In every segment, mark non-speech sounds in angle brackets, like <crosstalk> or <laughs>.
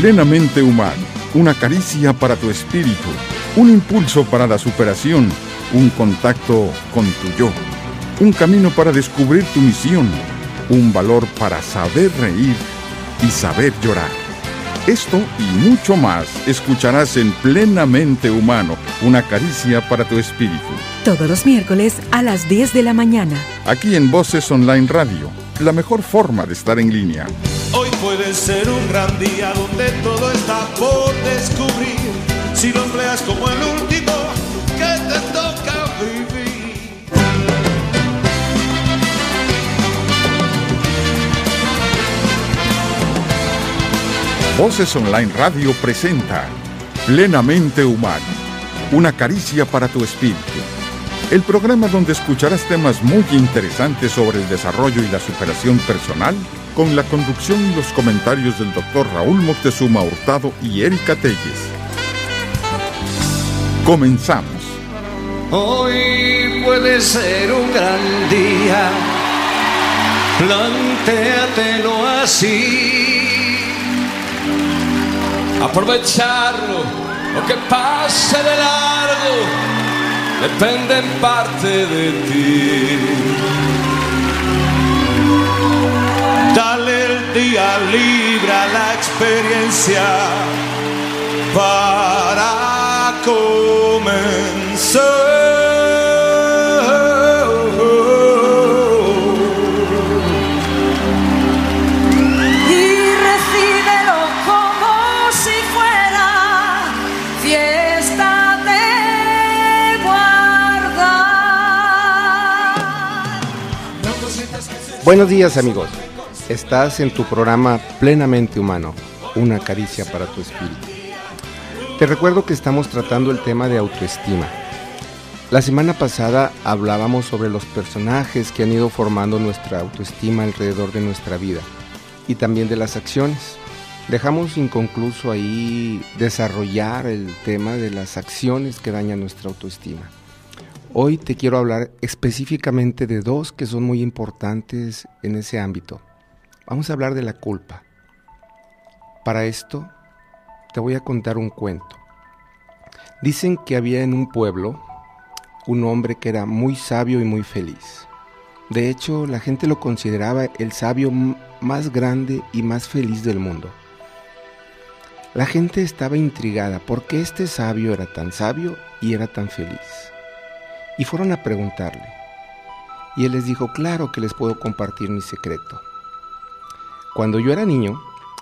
Plenamente humano, una caricia para tu espíritu, un impulso para la superación, un contacto con tu yo, un camino para descubrir tu misión, un valor para saber reír y saber llorar. Esto y mucho más escucharás en Plenamente Humano, una caricia para tu espíritu. Todos los miércoles a las 10 de la mañana. Aquí en Voces Online Radio, la mejor forma de estar en línea. Puede ser un gran día donde todo está por descubrir. Si lo empleas como el último que te toca vivir. Voces Online Radio presenta Plenamente Humano, una caricia para tu espíritu. El programa donde escucharás temas muy interesantes sobre el desarrollo y la superación personal con la conducción y los comentarios del doctor Raúl Moctezuma Hurtado y Erika Telles. Comenzamos. Hoy puede ser un gran día, plantéatelo así. Aprovecharlo, lo que pase de largo, depende en parte de ti. Dale el día libre a la experiencia para comenzar. Buenos días amigos, estás en tu programa Plenamente Humano, una caricia para tu espíritu. Te recuerdo que estamos tratando el tema de autoestima. La semana pasada hablábamos sobre los personajes que han ido formando nuestra autoestima alrededor de nuestra vida y también de las acciones. Dejamos inconcluso ahí desarrollar el tema de las acciones que dañan nuestra autoestima. Hoy te quiero hablar específicamente de dos que son muy importantes en ese ámbito. Vamos a hablar de la culpa. Para esto te voy a contar un cuento. Dicen que había en un pueblo un hombre que era muy sabio y muy feliz. De hecho, la gente lo consideraba el sabio más grande y más feliz del mundo. La gente estaba intrigada por qué este sabio era tan sabio y era tan feliz. Y fueron a preguntarle. Y él les dijo, claro que les puedo compartir mi secreto. Cuando yo era niño,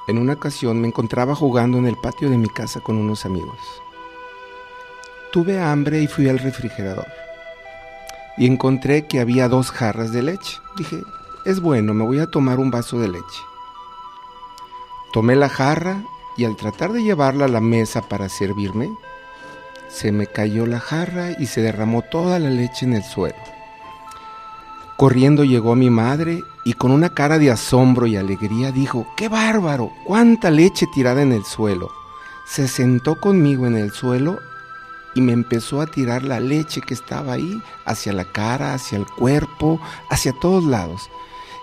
en una ocasión me encontraba jugando en el patio de mi casa con unos amigos. Tuve hambre y fui al refrigerador. Y encontré que había dos jarras de leche. Dije, es bueno, me voy a tomar un vaso de leche. Tomé la jarra y al tratar de llevarla a la mesa para servirme, se me cayó la jarra y se derramó toda la leche en el suelo. Corriendo llegó mi madre y con una cara de asombro y alegría dijo, ¡qué bárbaro! ¡Cuánta leche tirada en el suelo! Se sentó conmigo en el suelo y me empezó a tirar la leche que estaba ahí hacia la cara, hacia el cuerpo, hacia todos lados.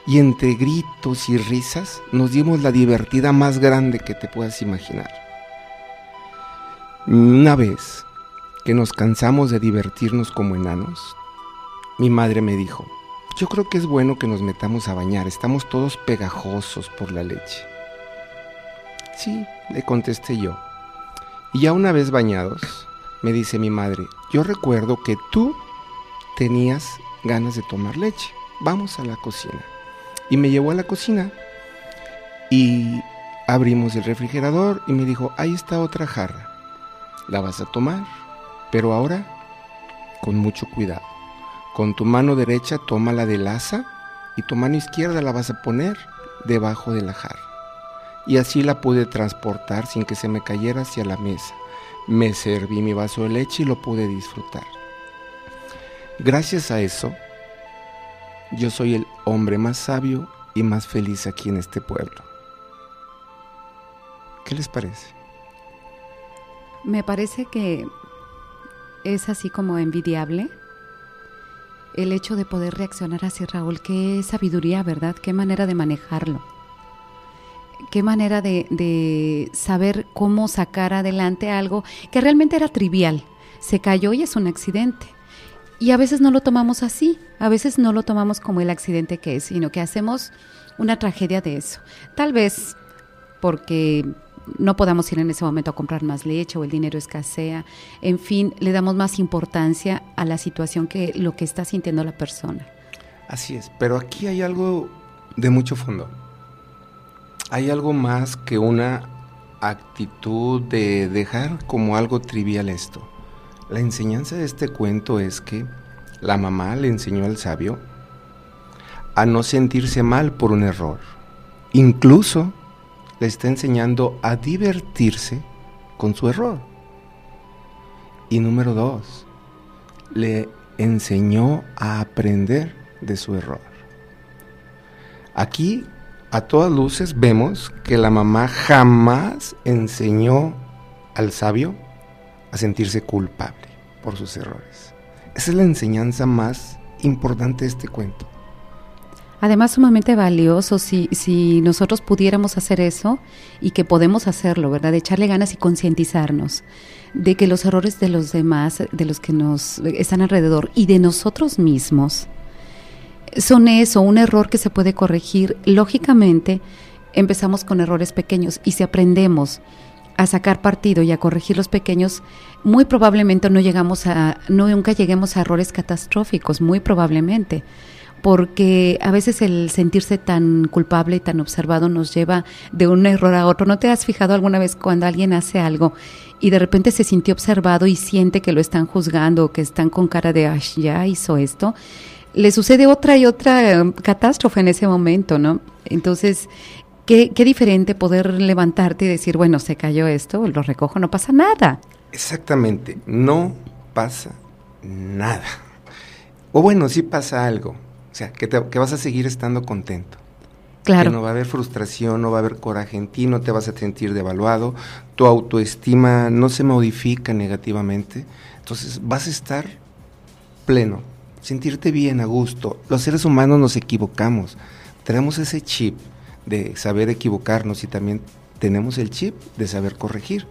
Y entre gritos y risas nos dimos la divertida más grande que te puedas imaginar. Una vez que nos cansamos de divertirnos como enanos, mi madre me dijo, yo creo que es bueno que nos metamos a bañar, estamos todos pegajosos por la leche. Sí, le contesté yo. Y ya una vez bañados, me dice mi madre, yo recuerdo que tú tenías ganas de tomar leche, vamos a la cocina. Y me llevó a la cocina y abrimos el refrigerador y me dijo, ahí está otra jarra, la vas a tomar, pero ahora con mucho cuidado. Con tu mano derecha toma la del asa y tu mano izquierda la vas a poner debajo de la. Y así la pude transportar sin que se me cayera hacia la mesa. Me serví mi vaso de leche y lo pude disfrutar. Gracias a eso, yo soy el hombre más sabio y más feliz aquí en este pueblo. ¿Qué les parece? Me parece que es así como envidiable el hecho de poder reaccionar así, Raúl. Qué sabiduría, ¿verdad? Qué manera de manejarlo. qué manera de, de, saber cómo sacar adelante algo que realmente era trivial. Se cayó y es un accidente. Y a veces no lo tomamos así, a veces no lo tomamos como el accidente que es, sino que hacemos una tragedia de eso. Tal vez porque no podamos ir en ese momento a comprar más leche o el dinero escasea. En fin, le damos más importancia a la situación que lo que está sintiendo la persona. Así es, pero aquí hay algo de mucho fondo. Hay algo más que una actitud de dejar como algo trivial esto. La enseñanza de este cuento es que la mamá le enseñó al sabio a no sentirse mal por un error. Incluso le está enseñando a divertirse con su error. Y número dos, le enseñó a aprender de su error. Aquí, a todas luces, vemos que la mamá jamás enseñó al sabio a sentirse culpable por sus errores. Esa es la enseñanza más importante de este cuento. Además, sumamente valioso si, si nosotros pudiéramos hacer eso y que podemos hacerlo, ¿verdad? De echarle ganas y concientizarnos de que los errores de los demás, de los que nos están alrededor y de nosotros mismos, son eso, un error que se puede corregir. Lógicamente, empezamos con errores pequeños y si aprendemos a sacar partido y a corregir los pequeños, muy probablemente no llegamos a, no nunca lleguemos a errores catastróficos, muy probablemente, porque a veces el sentirse tan culpable y tan observado nos lleva de un error a otro. ¿No te has fijado alguna vez cuando alguien hace algo y de repente se sintió observado y siente que lo están juzgando o que están con cara de, ay, ya hizo esto? Le sucede otra y otra eh, catástrofe en ese momento, ¿no? Entonces, Qué, diferente poder levantarte y decir, bueno, se cayó esto, lo recojo, no pasa nada. Exactamente, no pasa nada. O bueno, sí pasa algo, sea, que, que vas a seguir estando contento. Claro. Que no va a haber frustración, no va a haber coraje en ti, no te vas a sentir devaluado, tu autoestima no se modifica negativamente, entonces vas a estar pleno, sentirte bien, a gusto. Los seres humanos nos equivocamos, tenemos ese chip de saber equivocarnos y también tenemos el chip de saber corregir.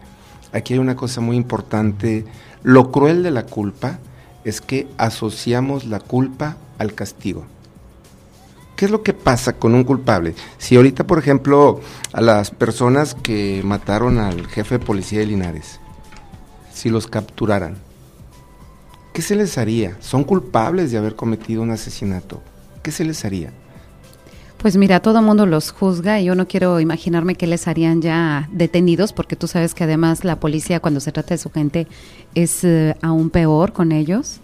Aquí hay una cosa muy importante. Lo cruel de la culpa es que asociamos la culpa al castigo. ¿Qué es lo que pasa con un culpable? Si ahorita, por ejemplo, a las personas que mataron al jefe de policía de Linares, si los capturaran, ¿qué se les haría? Son culpables de haber cometido un asesinato. ¿Qué se les haría? Pues mira, todo mundo los juzga y yo no quiero imaginarme que les harían ya detenidos, porque tú sabes que además la policía cuando se trata de su gente es eh, aún peor con ellos,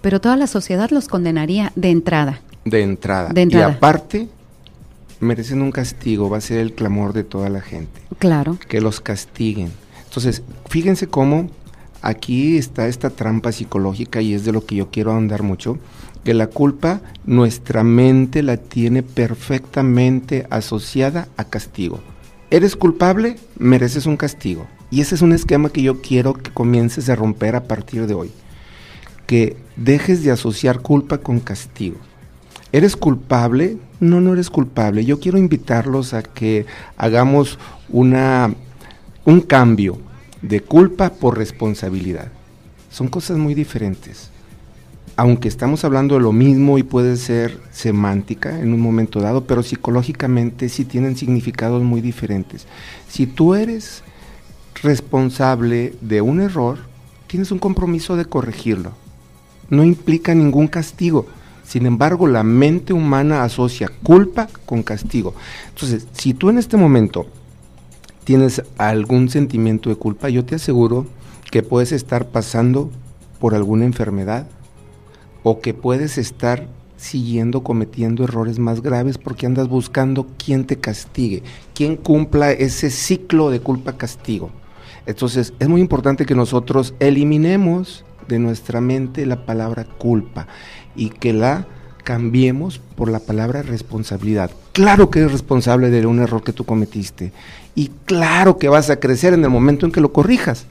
pero toda la sociedad los condenaría de entrada. De entrada. De entrada. Y aparte, merecen un castigo, va a ser el clamor de toda la gente. Claro. Que los castiguen. Entonces, fíjense cómo aquí está esta trampa psicológica y es de lo que yo quiero ahondar mucho que la culpa nuestra mente la tiene perfectamente asociada a castigo. Eres culpable, mereces un castigo. Y ese es un esquema que yo quiero que comiences a romper a partir de hoy. Que dejes de asociar culpa con castigo. ¿Eres culpable? No, no eres culpable. Yo quiero invitarlos a que hagamos una, un cambio de culpa por responsabilidad. Son cosas muy diferentes aunque estamos hablando de lo mismo y puede ser semántica en un momento dado, pero psicológicamente sí tienen significados muy diferentes. Si tú eres responsable de un error, tienes un compromiso de corregirlo. No implica ningún castigo. Sin embargo, la mente humana asocia culpa con castigo. Entonces, si tú en este momento tienes algún sentimiento de culpa, yo te aseguro que puedes estar pasando por alguna enfermedad, o que puedes estar siguiendo cometiendo errores más graves porque andas buscando quién te castigue, quién cumpla ese ciclo de culpa-castigo. Entonces es muy importante que nosotros eliminemos de nuestra mente la palabra culpa y que la cambiemos por la palabra responsabilidad. Claro que eres responsable de un error que tú cometiste y claro que vas a crecer en el momento en que lo corrijas.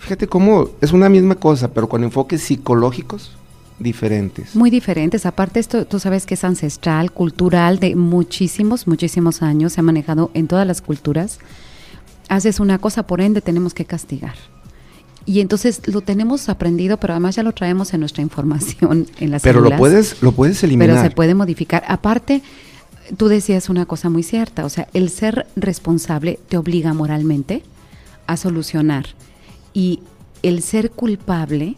Fíjate cómo es una misma cosa, pero con enfoques psicológicos diferentes. Muy diferentes. Aparte esto, tú sabes que es ancestral, cultural, de muchísimos, muchísimos años. Se ha manejado en todas las culturas. Haces una cosa, por ende tenemos que castigar. Y entonces lo tenemos aprendido, pero además ya lo traemos en nuestra información en las Pero lo puedes, lo puedes eliminar. Pero se puede modificar. Aparte, tú decías una cosa muy cierta, o sea, el ser responsable te obliga moralmente a solucionar y el ser culpable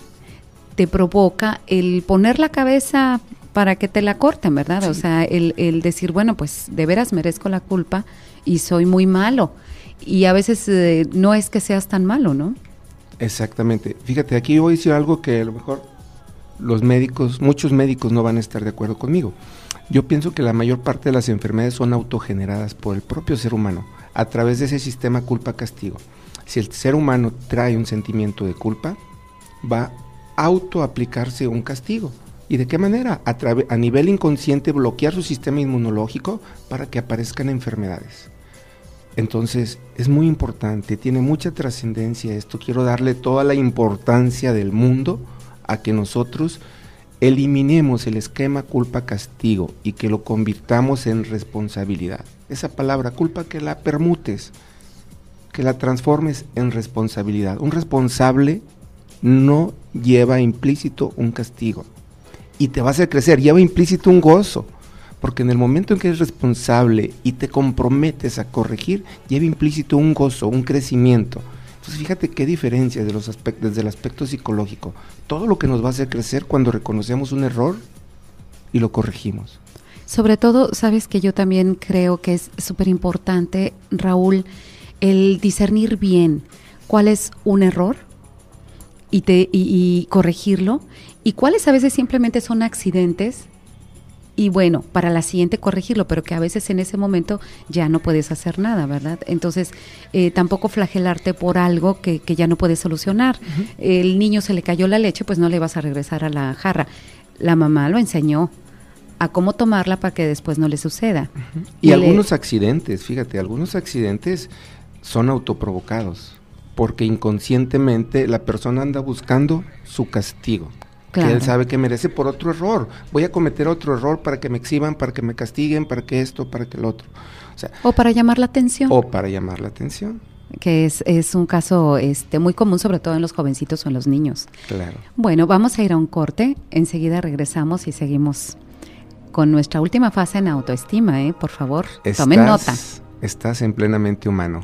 te provoca el poner la cabeza para que te la corten, ¿verdad? O sea, el, el decir, bueno, pues de veras merezco la culpa y soy muy malo. Y a veces eh, no es que seas tan malo, ¿no? Exactamente. Fíjate, aquí voy a decir algo que a lo mejor los médicos, muchos médicos no van a estar de acuerdo conmigo. Yo pienso que la mayor parte de las enfermedades son autogeneradas por el propio ser humano a través de ese sistema culpa-castigo. Si el ser humano trae un sentimiento de culpa, va a autoaplicarse un castigo. ¿Y de qué manera? A, a nivel inconsciente bloquear su sistema inmunológico para que aparezcan enfermedades. Entonces, es muy importante, tiene mucha trascendencia esto. Quiero darle toda la importancia del mundo a que nosotros eliminemos el esquema culpa-castigo y que lo convirtamos en responsabilidad. Esa palabra culpa que la permutes, que la transformes en responsabilidad. Un responsable no lleva implícito un castigo y te va a hacer crecer, lleva implícito un gozo. Porque en el momento en que eres responsable y te comprometes a corregir, lleva implícito un gozo, un crecimiento. Entonces fíjate qué diferencia de los aspectos, desde el aspecto psicológico. Todo lo que nos va a hacer crecer cuando reconocemos un error y lo corregimos. Sobre todo, sabes que yo también creo que es súper importante, Raúl, el discernir bien cuál es un error y, te, y, y corregirlo y cuáles a veces simplemente son accidentes y bueno, para la siguiente corregirlo, pero que a veces en ese momento ya no puedes hacer nada, ¿verdad? Entonces, eh, tampoco flagelarte por algo que, que ya no puedes solucionar. El niño se le cayó la leche, pues no le vas a regresar a la jarra. La mamá lo enseñó a cómo tomarla para que después no le suceda. Y algunos accidentes, fíjate, algunos accidentes son autoprovocados, porque inconscientemente la persona anda buscando su castigo. Que él sabe que merece por otro error. Voy a cometer otro error para que me exhiban, para que me castiguen, para que esto, para que el otro. O sea, O para llamar la atención, o para llamar la atención. que es, es un caso este, muy común, sobre todo en los jovencitos o en los niños. Claro. Bueno, vamos a ir a un corte. Enseguida regresamos y seguimos con nuestra última fase en autoestima, ¿eh? Por favor, tomen nota. Estás en plenamente humano.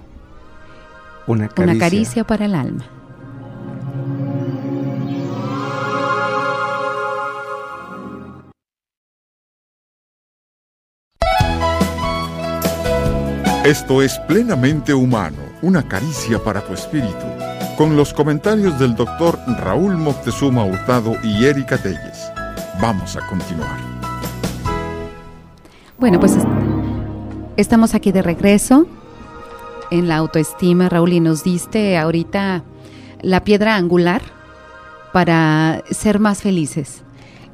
Una caricia. Una caricia para el alma. Esto es plenamente humano, una caricia para tu espíritu, con los comentarios del doctor Raúl Moctezuma Hurtado y Erika Telles. Vamos a continuar. Bueno, pues est- estamos aquí de regreso en la autoestima, Raúl, y nos diste ahorita la piedra angular para ser más felices.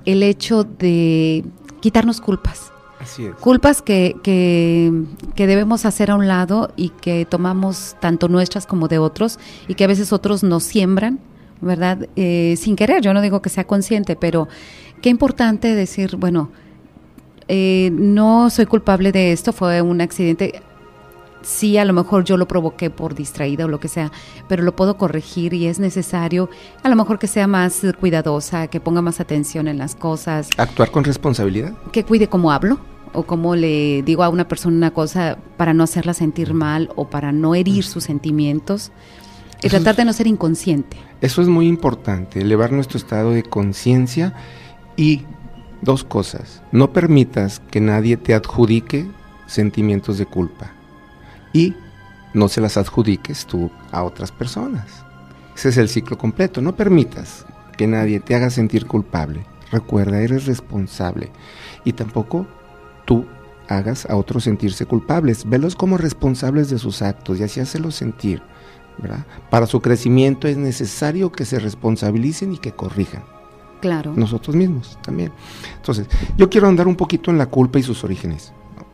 El hecho de quitarnos culpas. Así es. Culpas que, que, que debemos hacer a un lado y que tomamos tanto nuestras como de otros y que a veces otros nos siembran, ¿verdad? Eh, sin querer, yo no digo que sea consciente, pero qué importante decir, bueno, eh, no soy culpable de esto, fue un accidente. Sí, a lo mejor yo lo provoqué por distraída o lo que sea, pero lo puedo corregir y es necesario, a lo mejor que sea más cuidadosa, que ponga más atención en las cosas, Actuar con responsabilidad. que cuide cómo hablo o cómo le digo a una persona una cosa para no hacerla sentir mal o para no herir sus sentimientos y es- tratar de no ser inconsciente. Eso es muy importante, elevar nuestro estado de conciencia y dos cosas. No permitas que nadie te adjudique sentimientos de culpa y no se las adjudiques tú a otras personas. Ese es el ciclo completo. No permitas que nadie te haga sentir culpable. Recuerda, eres responsable. Y tampoco tú hagas a otros sentirse culpables. Velos como responsables de sus actos y así hacelos sentir. ¿verdad? Para su crecimiento es necesario que se responsabilicen y que corrijan. Claro. Nosotros mismos también. Entonces, yo quiero andar un poquito en la culpa y sus orígenes. ¿no?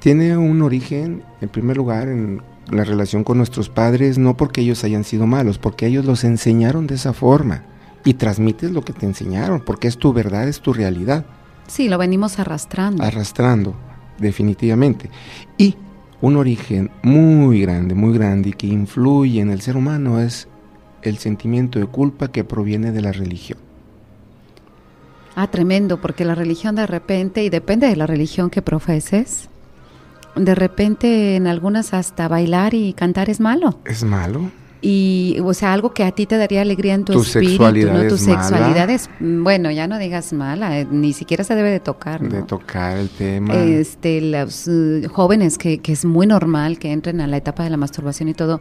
Tiene un origen, en primer lugar, en la relación con nuestros padres, no porque ellos hayan sido malos, porque ellos los enseñaron de esa forma. y transmites lo que te enseñaron, porque es tu verdad, es tu realidad. Sí, lo venimos arrastrando. Arrastrando, definitivamente. Y un origen muy grande, muy grande y que influye en el ser humano es el sentimiento de culpa que proviene de la religión. Ah, tremendo, porque la religión de repente, y depende de la religión que profeses, de repente en algunas hasta bailar y cantar es malo. ¿Es malo? Y, o sea, algo que a ti te daría alegría en tu, Tu espíritu, sexualidad ¿no? Tu es mala. sexualidad es, mm, bueno, ya no digas mala, eh, ni siquiera se debe de tocar, ¿no? De tocar el tema. este, los eh, jóvenes que, que es muy normal que entren a la etapa de la masturbación y todo,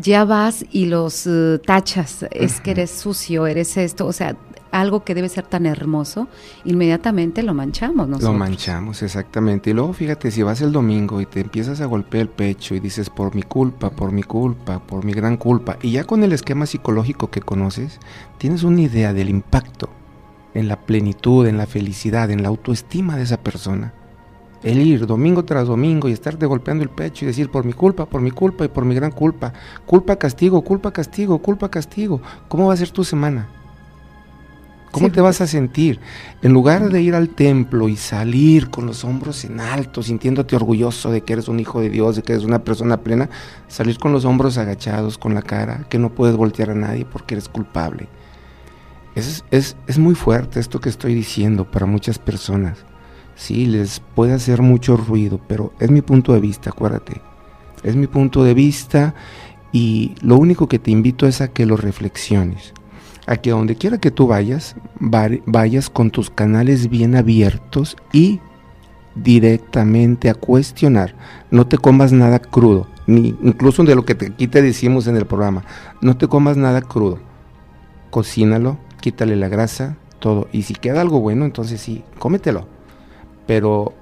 ya vas y los eh, tachas, es que eres sucio, eres esto, o sea, algo que debe ser tan hermoso, inmediatamente lo manchamos Lo nosotros. manchamos, exactamente. Y luego fíjate, si vas el domingo y te empiezas a golpear el pecho y dices, por mi culpa, por mi culpa, por mi gran culpa, y ya con el esquema psicológico que conoces, tienes una idea del impacto en la plenitud, en la felicidad, en la autoestima de esa persona. El ir domingo tras domingo y estarte golpeando el pecho y decir, por mi culpa, por mi culpa y por mi gran culpa, culpa, castigo, culpa, castigo, culpa, castigo, ¿cómo va a ser tu semana? ¿Cómo Sí, te vas a sentir? En lugar de ir al templo y salir con los hombros en alto, sintiéndote orgulloso de que eres un hijo de Dios, de que eres una persona plena, salir con los hombros agachados, con la cara, que no puedes voltear a nadie porque eres culpable. Es, es, es muy fuerte esto que estoy diciendo para muchas personas. Sí, les puede hacer mucho ruido, pero es mi punto de vista, acuérdate. Es mi punto de vista y lo único que te invito es a que lo reflexiones a que donde quiera que tú vayas, va- vayas con tus canales bien abiertos y directamente a cuestionar. No te comas nada crudo, ni incluso de lo que te- aquí te decimos en el programa. No te comas nada crudo. Cocínalo, quítale la grasa, todo. Y si queda algo bueno, entonces sí, cómetelo. Pero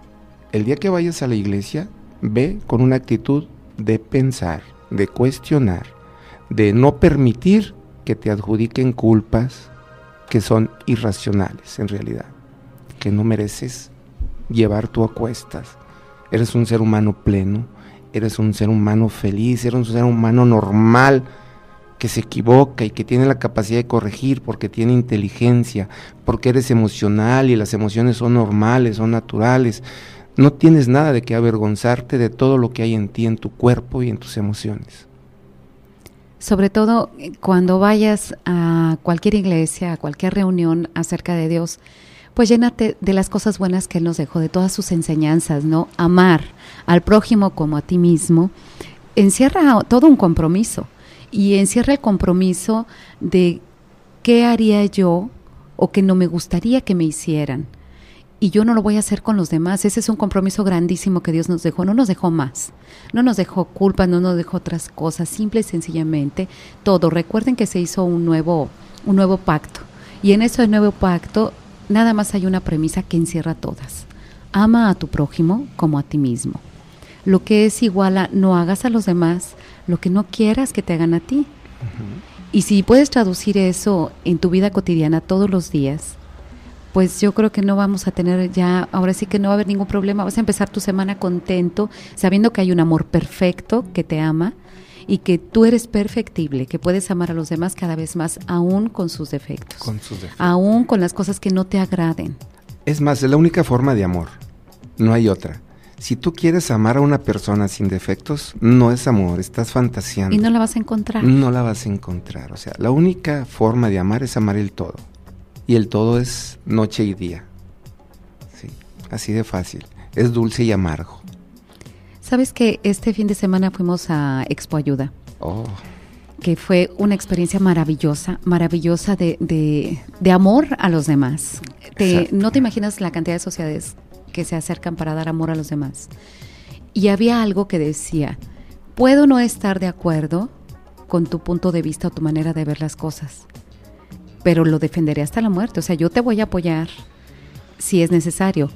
el día que vayas a la iglesia, ve con una actitud de pensar, de cuestionar, de no permitir que te adjudiquen culpas que son irracionales en realidad, que no mereces llevar tú a cuestas. Eres un ser humano pleno, eres un ser humano feliz, eres un ser humano normal que se equivoca y que tiene la capacidad de corregir porque tiene inteligencia, porque eres emocional y las emociones son normales, son naturales. No tienes nada de qué avergonzarte de todo lo que hay en ti, en tu cuerpo y en tus emociones. Sobre todo eh, cuando vayas a cualquier iglesia, a cualquier reunión acerca de Dios, pues llénate de las cosas buenas que Él nos dejó, de todas sus enseñanzas, ¿no? Amar al prójimo como a ti mismo, encierra todo un compromiso y encierra el compromiso de qué haría yo o que no me gustaría que me hicieran. Y yo no lo voy a hacer con los demás. Ese es un compromiso grandísimo que Dios nos dejó. No nos dejó más. No nos dejó culpa, no nos dejó otras cosas. Simple y sencillamente todo. Recuerden que se hizo un nuevo, un nuevo pacto. Y en ese nuevo pacto nada más hay una premisa que encierra todas. Ama a tu prójimo como a ti mismo. Lo que es igual a no hagas a los demás lo que no quieras que te hagan a ti. Y si puedes traducir eso en tu vida cotidiana todos los días, pues yo creo que no vamos a tener ya, ahora sí que no va a haber ningún problema. Vas a empezar tu semana contento, sabiendo que hay un amor perfecto que te ama y que tú eres perfectible, que puedes amar a los demás cada vez más, aún con sus defectos, Con sus defectos. aún con las cosas que no te agraden. Es más, es la única forma de amor. No hay otra. Si tú quieres amar a una persona sin defectos, no es amor, estás fantaseando. Y no la vas a encontrar. No la vas a encontrar. O sea, la única forma de amar es amar el todo. Y el todo es noche y día. Sí, así de fácil. Es dulce y amargo. Sabes que este fin de semana fuimos a Expo Ayuda. Oh, que fue una experiencia maravillosa, maravillosa de, de, de amor a los demás. Te- no te imaginas la cantidad de sociedades que se acercan para dar amor a los demás. Y había algo que decía, puedo no estar de acuerdo con tu punto de vista o tu manera de ver las cosas, pero lo defenderé hasta la muerte. O sea, yo te voy a apoyar si es necesario.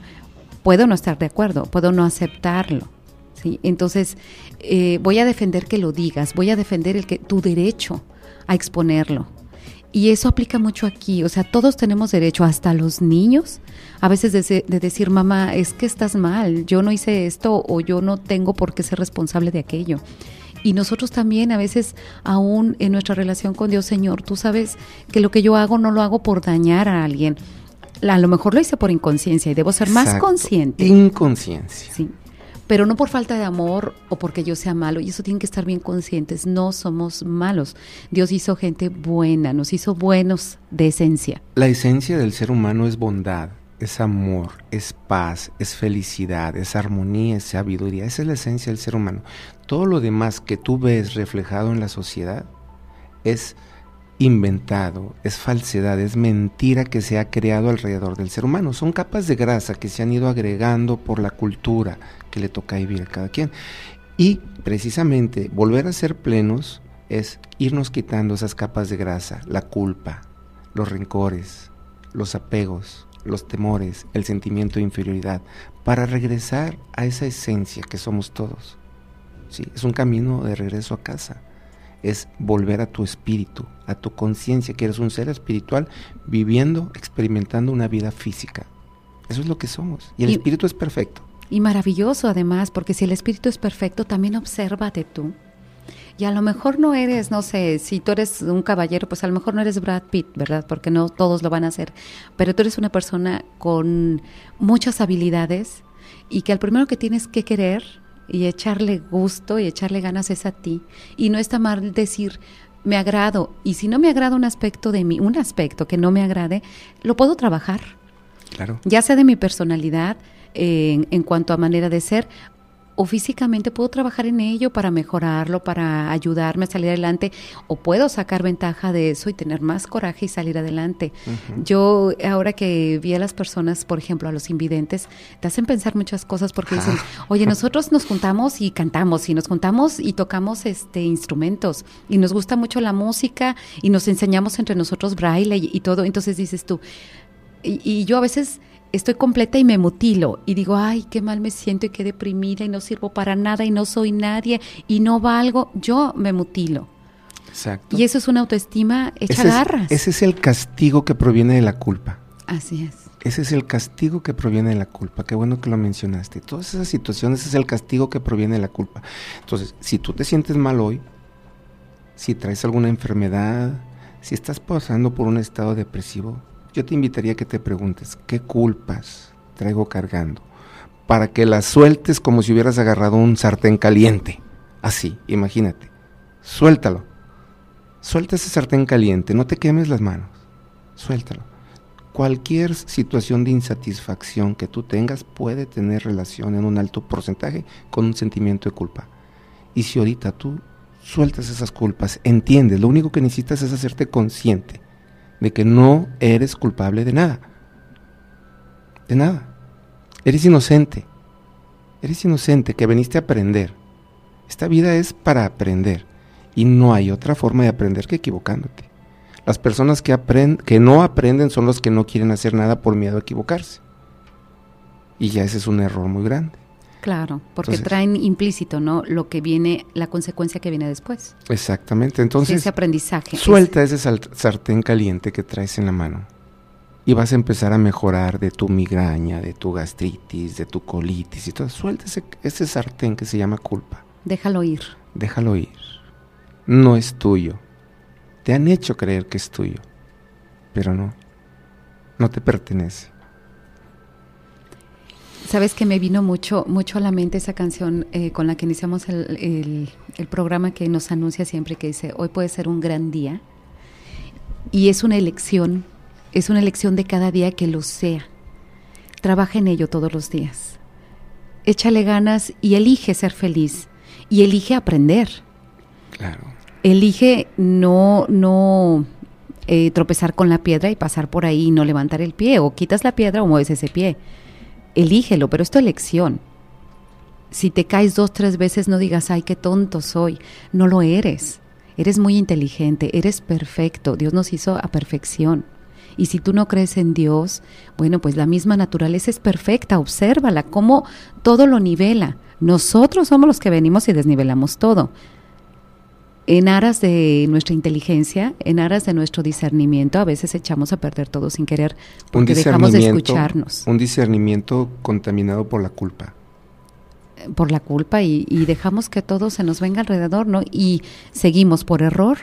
Puedo no estar de acuerdo, puedo no aceptarlo. ¿sí? Entonces, eh, voy a defender que lo digas, voy a defender el que, tu derecho a exponerlo. Y eso aplica mucho aquí, o sea, todos tenemos derecho, hasta los niños, a veces de, de decir, mamá, es que estás mal, yo no hice esto o yo no tengo por qué ser responsable de aquello. Y nosotros también a veces, aún en nuestra relación con Dios, Señor, tú sabes que lo que yo hago no lo hago por dañar a alguien. A lo mejor lo hice por inconsciencia y debo ser más consciente. Inconsciencia. Sí. Pero no por falta de amor o porque yo sea malo, y eso tienen que estar bien conscientes, no somos malos. Dios hizo gente buena, nos hizo buenos de esencia. La esencia del ser humano es bondad, es amor, es paz, es felicidad, es armonía, es sabiduría. Esa es la esencia del ser humano. Todo lo demás que tú ves reflejado en la sociedad es inventado, es falsedad, es mentira que se ha creado alrededor del ser humano. Son capas de grasa que se han ido agregando por la cultura que le toca vivir a cada quien. Y precisamente volver a ser plenos es irnos quitando esas capas de grasa, la culpa, los rencores, los apegos, los temores, el sentimiento de inferioridad, para regresar a esa esencia que somos todos. Sí, es un camino de regreso a casa. Es volver a tu espíritu, a tu conciencia, que eres un ser espiritual viviendo, experimentando una vida física. Eso es lo que somos. Y el Y- espíritu es perfecto. Y maravilloso además, porque si el espíritu es perfecto, también obsérvate tú. Y a lo mejor no eres, no sé, si tú eres un caballero, pues a lo mejor no eres Brad Pitt, ¿verdad? Porque no todos lo van a hacer. Pero tú eres una persona con muchas habilidades y que al primero que tienes que querer y echarle gusto y echarle ganas es a ti. Y no está mal decir, me agrado. Y si no me agrada un aspecto de mí, un aspecto que no me agrade, lo puedo trabajar Claro. ya sea de mi personalidad en, en cuanto a manera de ser o físicamente puedo trabajar en ello para mejorarlo, para ayudarme a salir adelante o puedo sacar ventaja de eso y tener más coraje y salir adelante. Yo ahora que vi a las personas, por ejemplo, a los invidentes, te hacen pensar muchas cosas porque dicen, <laughs> oye, nosotros nos juntamos y cantamos y nos juntamos y tocamos este instrumentos y nos gusta mucho la música y nos enseñamos entre nosotros braille y, y todo. Entonces dices tú, y, y yo a veces estoy completa y me mutilo y digo, ay, qué mal me siento y qué deprimida y no sirvo para nada y no soy nadie y no valgo, yo me mutilo. Exacto. Y eso es una autoestima hecha ese, es, garras. ese es el castigo que proviene de la culpa. Así es. Ese es el castigo que proviene de la culpa. Qué bueno que lo mencionaste. Todas esas situaciones es el castigo que proviene de la culpa. Entonces, si tú te sientes mal hoy, si traes alguna enfermedad, si estás pasando por un estado depresivo, yo te invitaría a que te preguntes, ¿qué culpas traigo cargando? Para que las sueltes como si hubieras agarrado un sartén caliente. Así, imagínate. Suéltalo. Suelta ese sartén caliente, no te quemes las manos. Suéltalo. Cualquier situación de insatisfacción que tú tengas puede tener relación en un alto porcentaje con un sentimiento de culpa. Y si ahorita tú sueltas esas culpas, entiendes, lo único que necesitas es hacerte consciente de que no eres culpable de nada. De nada. Eres inocente. Eres inocente que veniste a aprender. Esta vida es para aprender y no hay otra forma de aprender que equivocándote. Las personas que, que no aprenden son los que no quieren hacer nada por miedo a equivocarse. Y ya ese es un error muy grande. Claro, porque Entonces- traen implícito, ¿no? Lo que viene, la consecuencia que viene después. Exactamente. Entonces, ese aprendizaje. suelta ese sartén caliente que traes en la mano. Y vas a empezar a mejorar de tu migraña, de tu gastritis, de tu colitis y todo. Suelta ese, ese sartén que se llama culpa. Déjalo ir. Déjalo ir. No es tuyo. Te han hecho creer que es tuyo. Pero no. No te pertenece. Sabes que me vino mucho, mucho a la mente esa canción eh, con la que iniciamos el, el- el programa que nos anuncia siempre que dice, hoy puede ser un gran día. Y es una elección, es una elección de cada día que lo sea. Trabaja en ello todos los días. Échale ganas y elige ser feliz. Y elige aprender. Claro. Elige no, no eh, tropezar con la piedra y pasar por ahí y no levantar el pie. O quitas la piedra o mueves ese pie. Elígelo, pero es tu elección. Si te caes dos, tres veces, no digas, ay, qué tonto soy. No lo eres. Eres muy inteligente, eres perfecto. Dios nos hizo a perfección. Y si tú no crees en Dios, bueno, pues la misma naturaleza es perfecta. Obsérvala, cómo todo lo nivela. Nosotros somos los que venimos y desnivelamos todo en aras de nuestra inteligencia, en aras de nuestro discernimiento, a veces echamos a perder todo sin querer porque dejamos de escucharnos. un discernimiento contaminado por la culpa. por la culpa y, y dejamos que todo se nos venga alrededor, ¿no? Y seguimos por error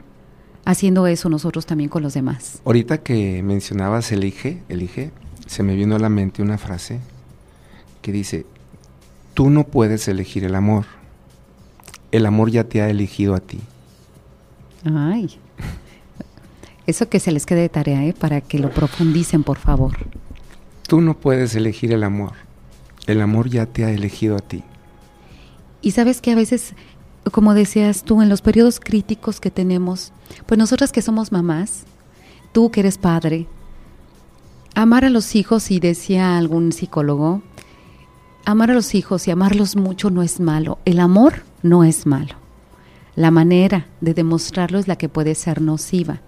haciendo eso nosotros también con los demás. Ahorita que mencionabas elige, elige, se me vino a la mente una frase que dice, tú no puedes elegir el amor, el amor ya te ha elegido a ti. Ay, eso que se les quede de tarea, ¿eh? para que lo profundicen, por favor. Tú no puedes elegir el amor, el amor ya te ha elegido a ti. Y sabes que a veces, como decías tú, en los periodos críticos que tenemos, pues nosotras que somos mamás, tú que eres padre, amar a los hijos, y decía algún psicólogo, amar a los hijos y amarlos mucho no es malo. El amor no es malo. La manera de demostrarlo es la que puede ser nociva.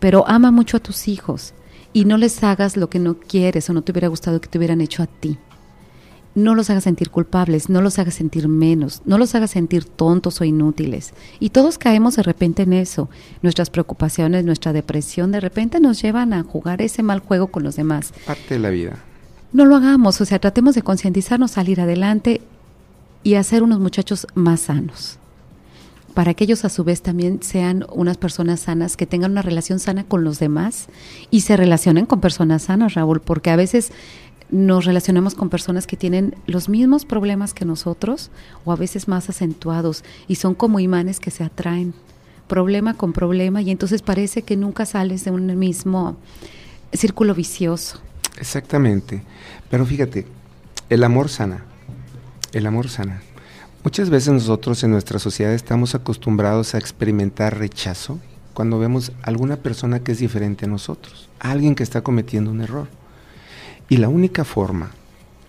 Pero ama mucho a tus hijos y no les hagas lo que no quieres o no te hubiera gustado que te hubieran hecho a ti. No los hagas sentir culpables, no los hagas sentir menos, no los hagas sentir tontos o inútiles. Y todos caemos de repente en eso. Nuestras preocupaciones, nuestra depresión de repente nos llevan a jugar ese mal juego con los demás. Parte de la vida. No lo hagamos, o sea, tratemos de concientizarnos, salir adelante y hacer unos muchachos más sanos. Para que ellos a su vez también sean unas personas sanas, que tengan una relación sana con los demás y se relacionen con personas sanas, Raúl, porque a veces nos relacionamos con personas que tienen los mismos problemas que nosotros o a veces más acentuados y son como imanes que se atraen problema con problema y entonces parece que nunca sales de un mismo círculo vicioso. Exactamente. Pero fíjate, el amor sana. El amor sana. Muchas veces nosotros en nuestra sociedad estamos acostumbrados a experimentar rechazo cuando vemos a alguna persona que es diferente a nosotros, a alguien que está cometiendo un error. Y la única forma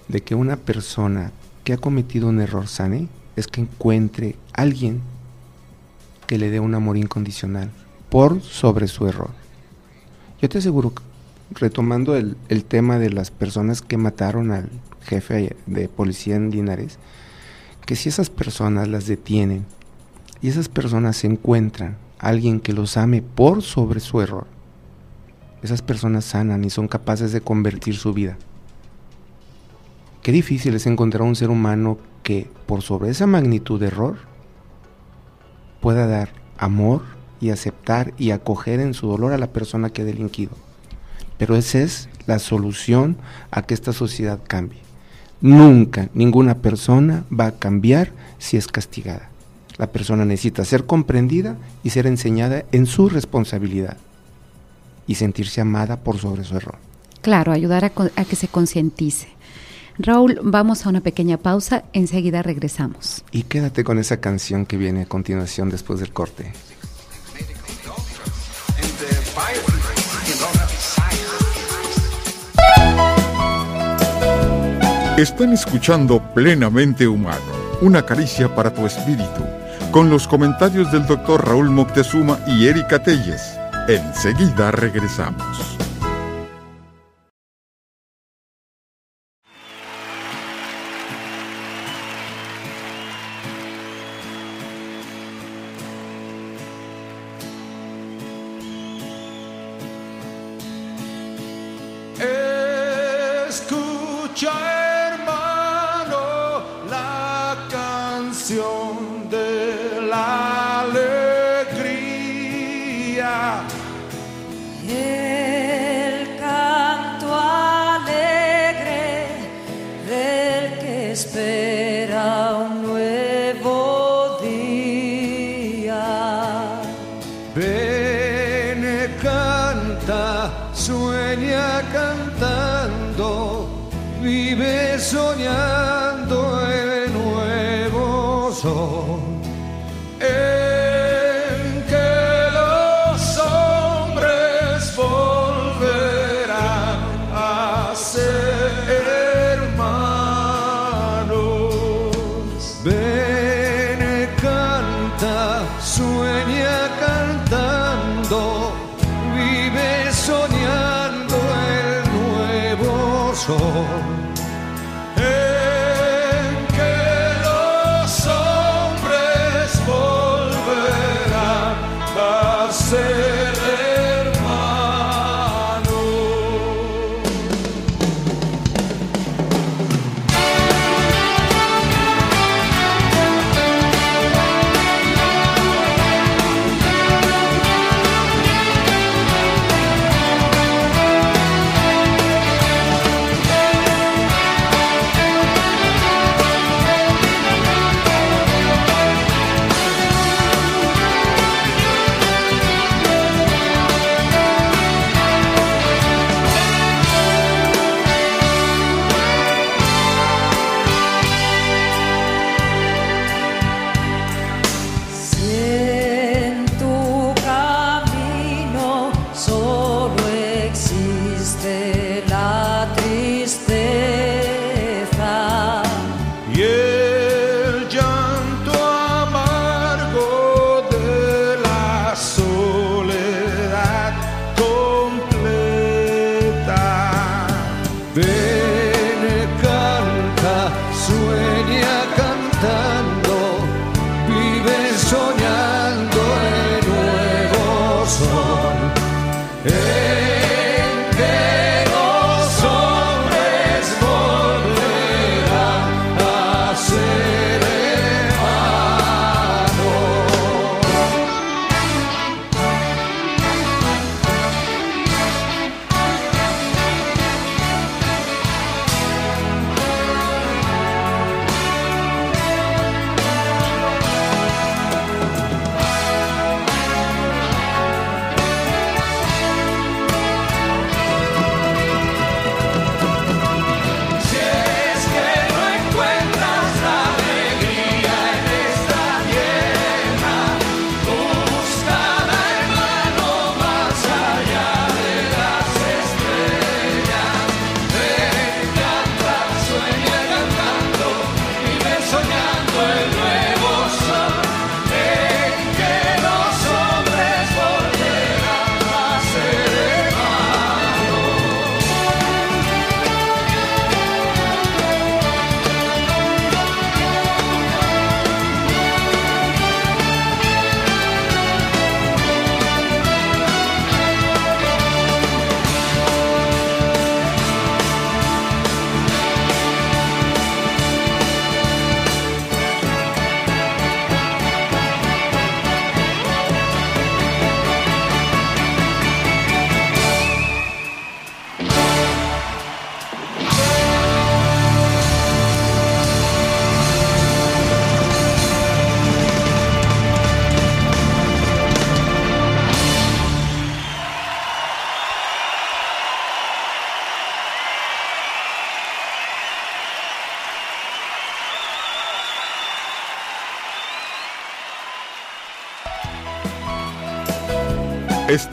de que una persona que ha cometido un error sane es que encuentre alguien que le dé un amor incondicional por sobre su error. Yo te aseguro, retomando el, el tema de las personas que mataron al jefe de policía en Linares, que si esas personas las detienen y esas personas se encuentran a alguien que los ame por sobre su error, esas personas sanan y son capaces de convertir su vida. Qué difícil es encontrar un ser humano que por sobre esa magnitud de error pueda dar amor y aceptar y acoger en su dolor a la persona que ha delinquido. Pero esa es la solución a que esta sociedad cambie. Nunca ninguna persona va a cambiar si es castigada. La persona necesita ser comprendida y ser enseñada en su responsabilidad y sentirse amada por sobre su error. Claro, ayudar a, a que se concientice. Raúl, vamos a una pequeña pausa, enseguida regresamos. Y quédate con esa canción que viene a continuación después del corte. Están escuchando Plenamente Humano, una caricia para tu espíritu, con los comentarios del doctor Raúl Moctezuma y Erika Telles. Enseguida regresamos.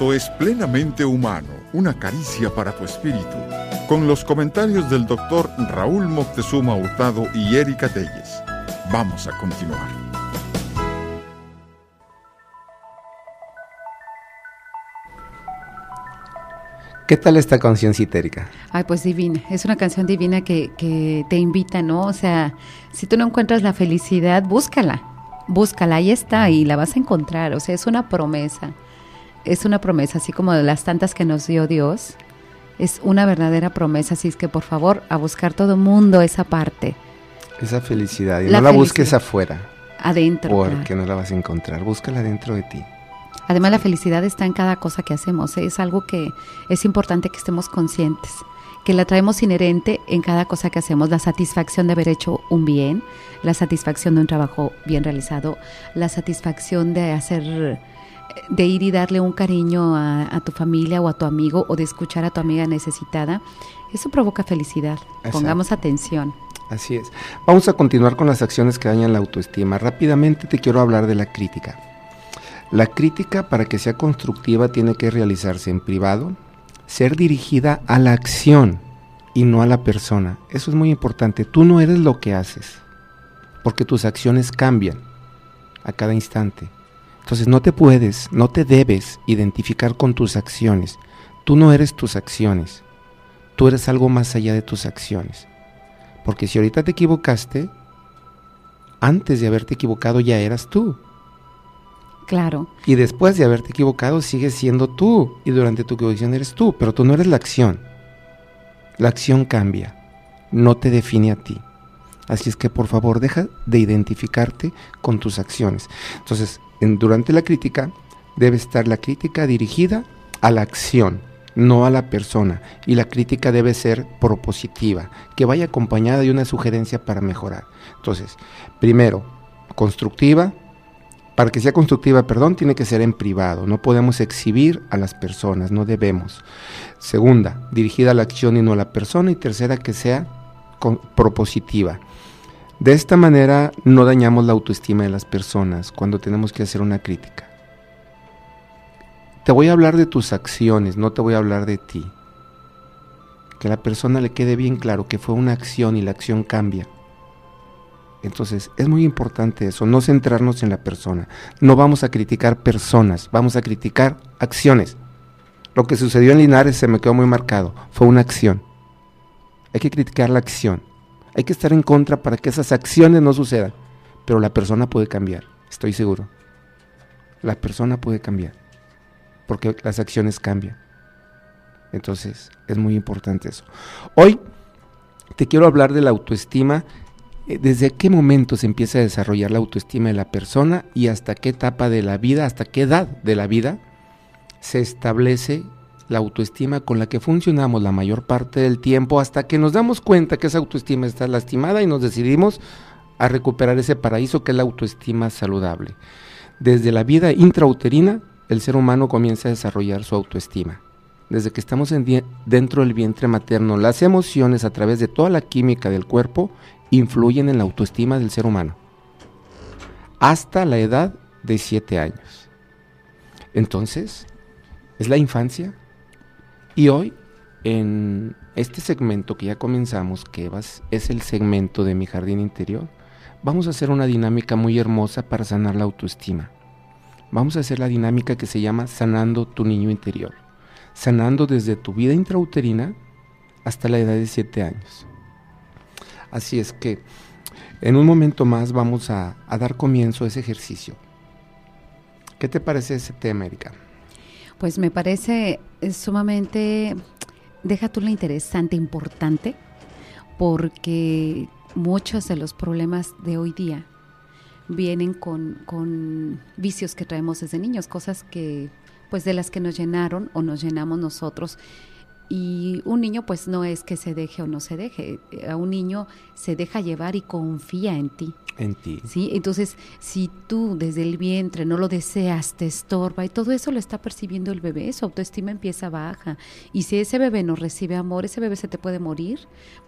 Esto es plenamente humano, una caricia para tu espíritu, con los comentarios del doctor Raúl Moctezuma Hurtado y Erika Telles. Vamos a continuar. ¿Qué tal esta canción citérica? Ay, pues divina. Es una canción divina que, que te invita, ¿no? O sea, si tú no encuentras la felicidad, búscala. Búscala, ahí está y la vas a encontrar. O sea, es una promesa es una promesa, así como de las tantas que nos dio Dios. Es una verdadera promesa, así es que por favor, a buscar todo mundo esa parte. Esa felicidad. Y no la busques afuera. Adentro. Porque no la vas a encontrar. Búscala dentro de ti. Además, la felicidad está en cada cosa que hacemos. ¿eh? Es algo que es importante que estemos conscientes, que la traemos inherente en cada cosa que hacemos. La satisfacción de haber hecho un bien, la satisfacción de un trabajo bien realizado, la satisfacción de hacer de ir y darle un cariño a, tu familia o a tu amigo o de escuchar a tu amiga necesitada, eso provoca felicidad. Pongamos atención. Así es. Vamos a continuar con las acciones que dañan la autoestima. Rápidamente te quiero hablar de la crítica. La crítica para que sea constructiva tiene que realizarse en privado, ser dirigida a la acción y no a la persona. Eso es muy importante. Tú no eres lo que haces, porque tus acciones cambian a cada instante. Entonces no te puedes, no te debes identificar con tus acciones. Tú no eres tus acciones. Tú eres algo más allá de tus acciones. Porque si ahorita te equivocaste, antes de haberte equivocado ya eras tú. Claro. Y después de haberte equivocado sigues siendo tú. Y durante tu equivocación eres tú. Pero tú no eres la acción. La acción cambia. No te define a ti. Así es que por favor deja de identificarte con tus acciones. Entonces, durante la crítica debe estar la crítica dirigida a la acción, no a la persona. Y la crítica debe ser propositiva, que vaya acompañada de una sugerencia para mejorar. Entonces, primero, constructiva. Para que sea constructiva, perdón, tiene que ser en privado. No podemos exhibir a las personas, no debemos. Segunda, dirigida a la acción y no a la persona. Y tercera, que sea propositiva. De esta manera no dañamos la autoestima de las personas cuando tenemos que hacer una crítica. Te voy a hablar de tus acciones, no te voy a hablar de ti. Que a la persona le quede bien claro que fue una acción y la acción cambia. Entonces es muy importante eso, no centrarnos en la persona. No vamos a criticar personas, vamos a criticar acciones. Lo que sucedió en Linares se me quedó muy marcado, fue una acción. Hay que criticar la acción. Hay que estar en contra para que esas acciones no sucedan. Pero la persona puede cambiar, estoy seguro. La persona puede cambiar. Porque las acciones cambian. Entonces, es muy importante eso. Hoy te quiero hablar de la autoestima. Eh, ¿Desde qué momento se empieza a desarrollar la autoestima de la persona y hasta qué etapa de la vida, hasta qué edad de la vida se establece la autoestima con la que funcionamos la mayor parte del tiempo hasta que nos damos cuenta que esa autoestima está lastimada y nos decidimos a recuperar ese paraíso que es la autoestima saludable. Desde la vida intrauterina, el ser humano comienza a desarrollar su autoestima. Desde que estamos dentro del vientre materno, las emociones a través de toda la química del cuerpo influyen en la autoestima del ser humano. Hasta la edad de 7 años. Entonces, es la infancia y hoy, en este segmento que ya comenzamos, que es el segmento de mi jardín interior, vamos a hacer una dinámica muy hermosa para sanar la autoestima. Vamos a hacer la dinámica que se llama sanando tu niño interior. Sanando desde tu vida intrauterina hasta la edad de 7 años. Así es que en un momento más vamos a, dar comienzo a ese ejercicio. ¿Qué te parece ese tema, Erika? Pues me parece sumamente, deja tú lo interesante, importante, porque muchos de los problemas de hoy día vienen con, vicios que traemos desde niños, cosas que, pues de las que nos llenaron o nos llenamos nosotros Y un niño pues no es que se deje o no se deje, a un niño se deja llevar y confía en ti. En ti. ¿sí? Entonces, si tú desde el vientre no lo deseas, te estorba y todo eso lo está percibiendo el bebé, su autoestima empieza baja. Y si ese bebé no recibe amor, ese bebé se te puede morir,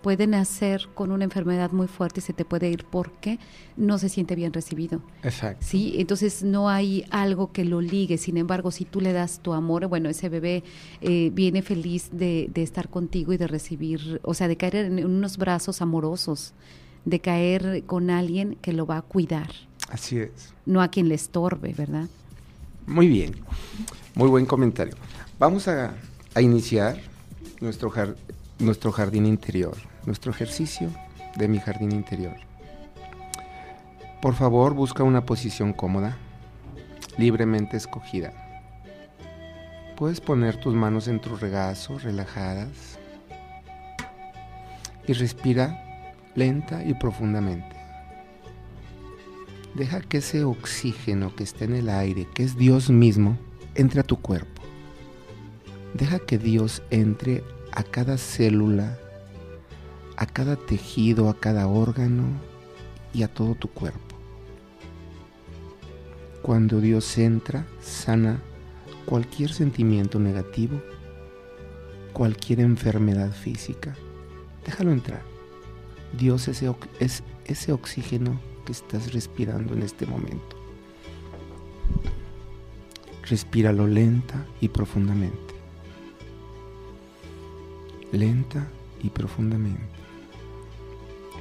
puede nacer con una enfermedad muy fuerte y se te puede ir porque no se siente bien recibido. Exacto. ¿sí? Entonces no hay algo que lo ligue, sin embargo, si tú le das tu amor, bueno, ese bebé eh, viene feliz de, de estar contigo y de recibir, o sea, de caer en unos brazos amorosos de caer con alguien que lo va a cuidar. Así es. No a quien le estorbe, ¿verdad? Muy bien. Muy buen comentario. Vamos a, iniciar nuestro, nuestro jardín interior, nuestro ejercicio de mi jardín interior. Por favor, busca una posición cómoda, libremente escogida. Puedes poner tus manos en tu regazo, relajadas, y respira lenta y profundamente. Deja que ese oxígeno que está en el aire, que es Dios mismo, entre a tu cuerpo. Deja que Dios entre a cada célula, a cada tejido, a cada órgano y a todo tu cuerpo. Cuando Dios entra, sana cualquier sentimiento negativo, cualquier enfermedad física. Déjalo entrar. Dios es ese oxígeno que estás respirando en este momento. Respíralo lenta y profundamente. Lenta y profundamente.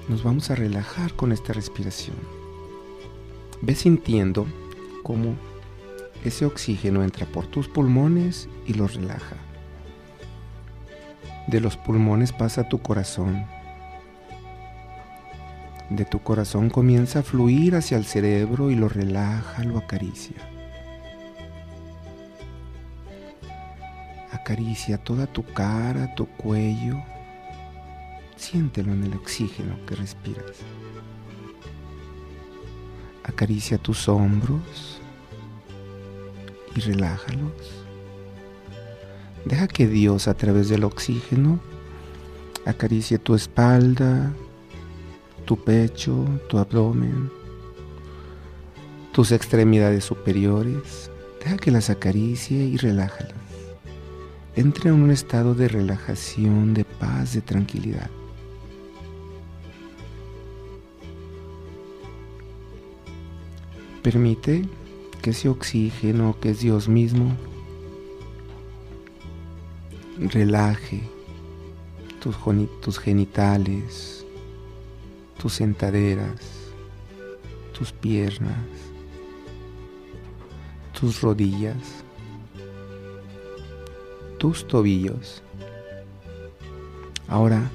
Nos vamos a relajar con esta respiración. Ve sintiendo cómo ese oxígeno entra por tus pulmones y los relaja. De los pulmones pasa a tu corazón de tu corazón comienza a fluir hacia el cerebro y lo relaja, lo acaricia. Acaricia toda tu cara, tu cuello. Siéntelo en el oxígeno que respiras. Acaricia tus hombros y relájalos. Deja que Dios a través del oxígeno acaricie tu espalda, tu pecho, tu abdomen, tus extremidades superiores. Deja que las acaricie y relájalas. Entra en un estado de relajación, de paz, de tranquilidad. Permite que ese oxígeno, que es Dios mismo, relaje tus, tus genitales, tus sentaderas, tus piernas, tus rodillas, tus tobillos. Ahora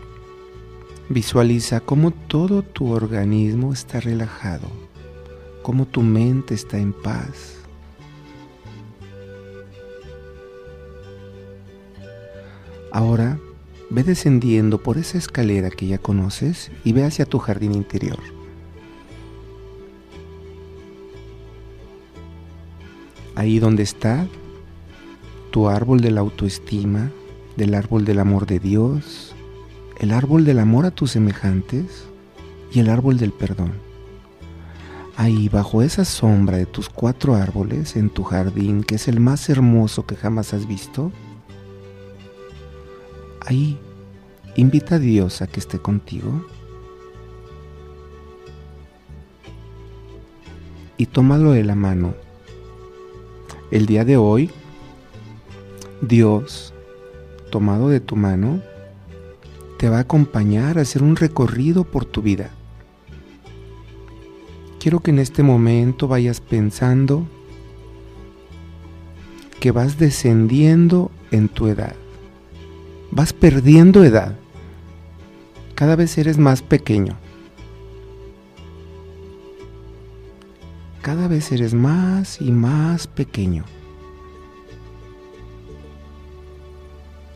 visualiza cómo todo tu organismo está relajado, cómo tu mente está en paz. Ahora Ve descendiendo por esa escalera que ya conoces y ve hacia tu jardín interior. Ahí donde está tu árbol de la autoestima, del árbol del amor de Dios, el árbol del amor a tus semejantes y el árbol del perdón. Ahí bajo esa sombra de tus cuatro árboles en tu jardín, que es el más hermoso que jamás has visto, ahí invita a Dios a que esté contigo y tómalo de la mano. El día de hoy, Dios, tomado de tu mano, te va a acompañar a hacer un recorrido por tu vida. Quiero que en este momento vayas pensando que vas descendiendo en tu edad vas perdiendo edad. Cada vez eres más pequeño. Cada vez eres más y más pequeño.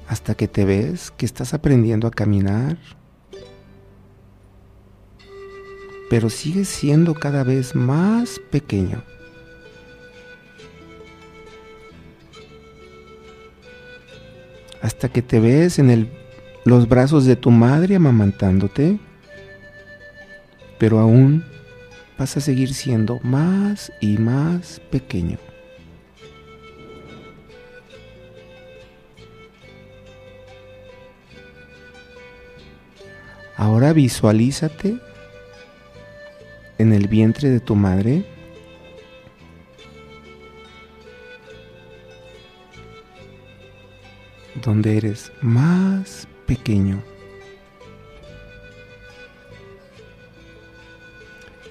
Hasta que te ves que estás aprendiendo a caminar, pero sigues siendo cada vez más pequeño. hasta que te ves en los brazos de tu madre amamantándote, pero aún vas a seguir siendo más y más pequeño. Ahora visualízate en el vientre de tu madre. donde eres más pequeño.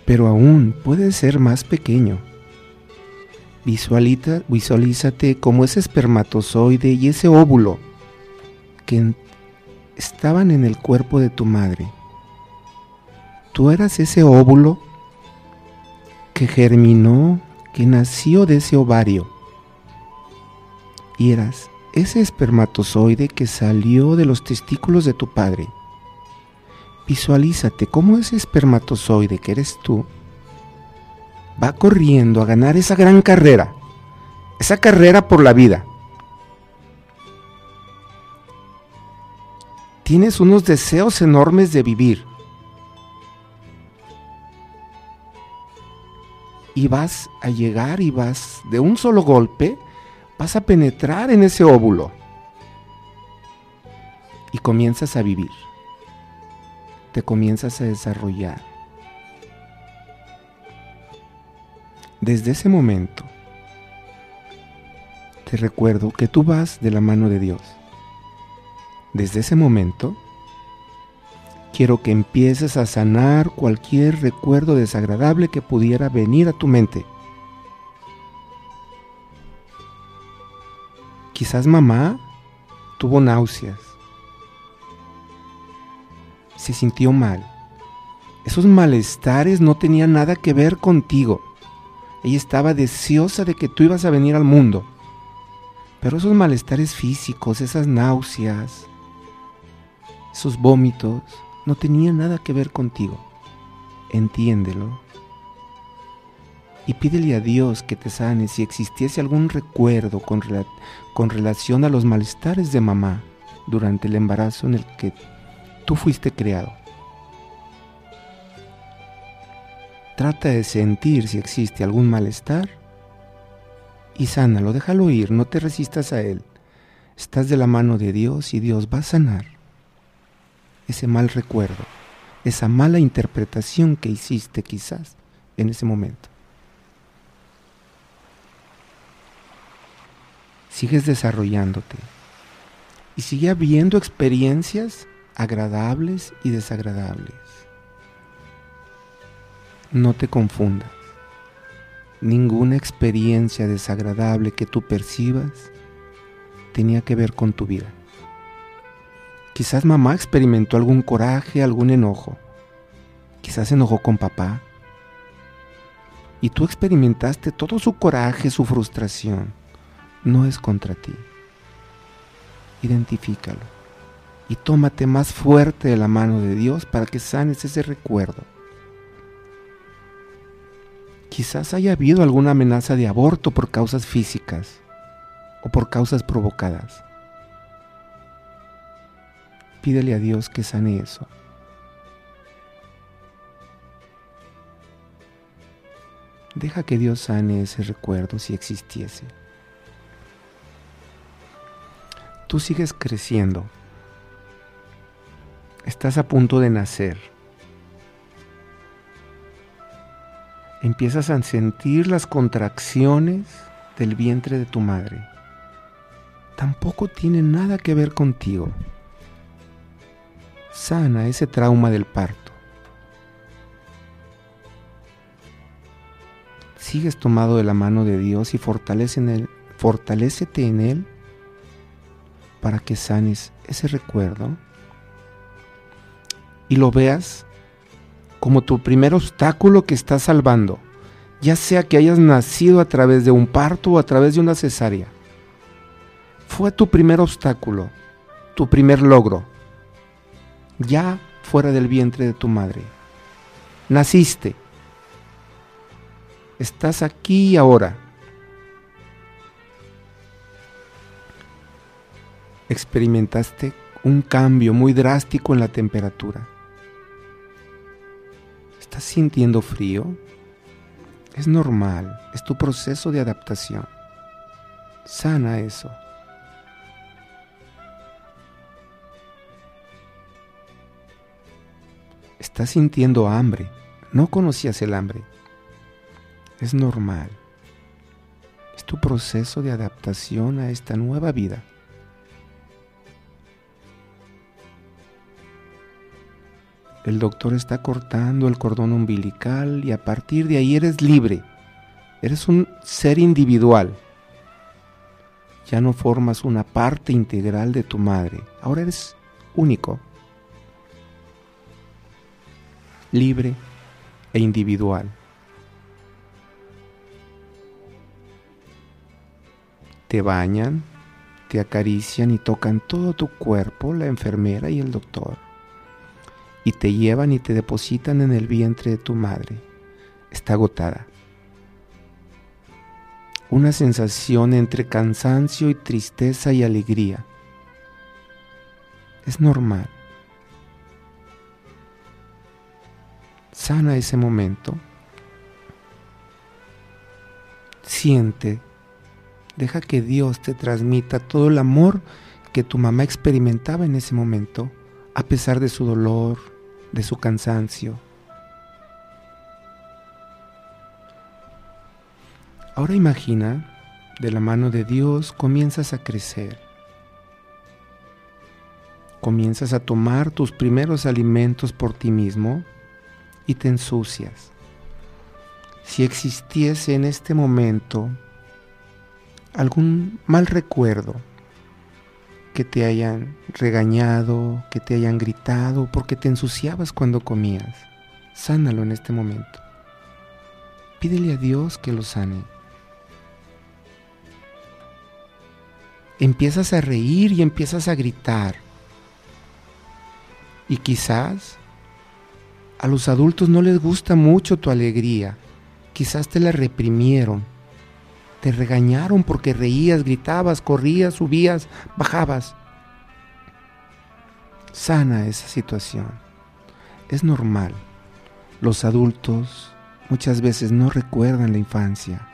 Pero aún puedes ser más pequeño. Visualita, visualízate como ese espermatozoide y ese óvulo que estaban en el cuerpo de tu madre. Tú eras ese óvulo que germinó, que nació de ese ovario. Y eras ese espermatozoide que salió de los testículos de tu padre. Visualízate cómo ese espermatozoide que eres tú va corriendo a ganar esa gran carrera, esa carrera por la vida. Tienes unos deseos enormes de vivir. Y vas a llegar y vas de un solo golpe, vas a penetrar en ese óvulo. Y comienzas a vivir. Te comienzas a desarrollar. Desde ese momento, te recuerdo que tú vas de la mano de Dios desde ese momento, quiero que empieces a sanar cualquier recuerdo desagradable que pudiera venir a tu mente. Quizás mamá tuvo náuseas, se sintió mal. Esos malestares no tenían nada que ver contigo. Ella estaba deseosa de que tú ibas a venir al mundo. Pero esos malestares físicos, esas náuseas, sus vómitos no tenían nada que ver contigo. Entiéndelo. Y pídele a Dios que te sane si existiese algún recuerdo con, con relación a los malestares de mamá durante el embarazo en el que tú fuiste creado. Trata de sentir si existe algún malestar y sánalo, déjalo ir, no te resistas a él. Estás de la mano de Dios y Dios va a sanar ese mal recuerdo, esa mala interpretación que hiciste quizás en ese momento. Sigues desarrollándote y sigue habiendo experiencias agradables y desagradables. No te confundas. Ninguna experiencia desagradable que tú percibas tenía que ver con tu vida. Quizás mamá experimentó algún coraje, algún enojo. Quizás se enojó con papá. Y tú experimentaste todo su coraje, su frustración. No es contra ti. Identifícalo. Y tómate más fuerte de la mano de Dios para que sanes ese recuerdo. Quizás haya habido alguna amenaza de aborto por causas físicas o por causas provocadas. Pídele a Dios que sane eso. Deja que Dios sane ese recuerdo si existiese. Tú sigues creciendo. Estás a punto de nacer. Empiezas a sentir las contracciones del vientre de tu madre. Tampoco tiene nada que ver contigo sana ese trauma del parto. Sigues tomado de la mano de Dios y fortalece en él, fortalecete en Él para que sanes ese recuerdo y lo veas como tu primer obstáculo que estás salvando, ya sea que hayas nacido a través de un parto o a través de una cesárea. Fue tu primer obstáculo, tu primer logro ya fuera del vientre de tu madre. Naciste. Estás aquí ahora. experimentaste un cambio muy drástico en la temperatura. ¿Estás sintiendo frío? Es normal, es tu proceso de adaptación. Sana eso. Estás sintiendo hambre. No conocías el hambre. Es normal. Es tu proceso de adaptación a esta nueva vida. El doctor está cortando el cordón umbilical y a partir de ahí eres libre. Eres un ser individual. Ya no formas una parte integral de tu madre. Ahora eres único. Libre e individual. Te bañan, te acarician y tocan todo tu cuerpo la enfermera y el doctor. Y te llevan y te depositan en el vientre de tu madre. Está agotada. Una sensación entre cansancio y tristeza y alegría. Es normal. Sana ese momento. Siente Deja que Dios te transmita todo el amor que tu mamá experimentaba en ese momento, a pesar de su dolor, de su cansancio. Ahora imagina, de la mano de Dios comienzas a crecer. Comienzas a tomar tus primeros alimentos por ti mismo y te ensucias. Si existiese en este momento algún mal recuerdo que te hayan regañado, que te hayan gritado, porque te ensuciabas cuando comías. Sánalo en este momento. Pídele a Dios que lo sane. Empiezas a reír y empiezas a gritar. Y quizás a los adultos no les gusta mucho tu alegría. Quizás te la reprimieron te regañaron porque reías, gritabas, corrías, subías, bajabas. Sana esa situación. Es normal. Los adultos muchas veces no recuerdan la infancia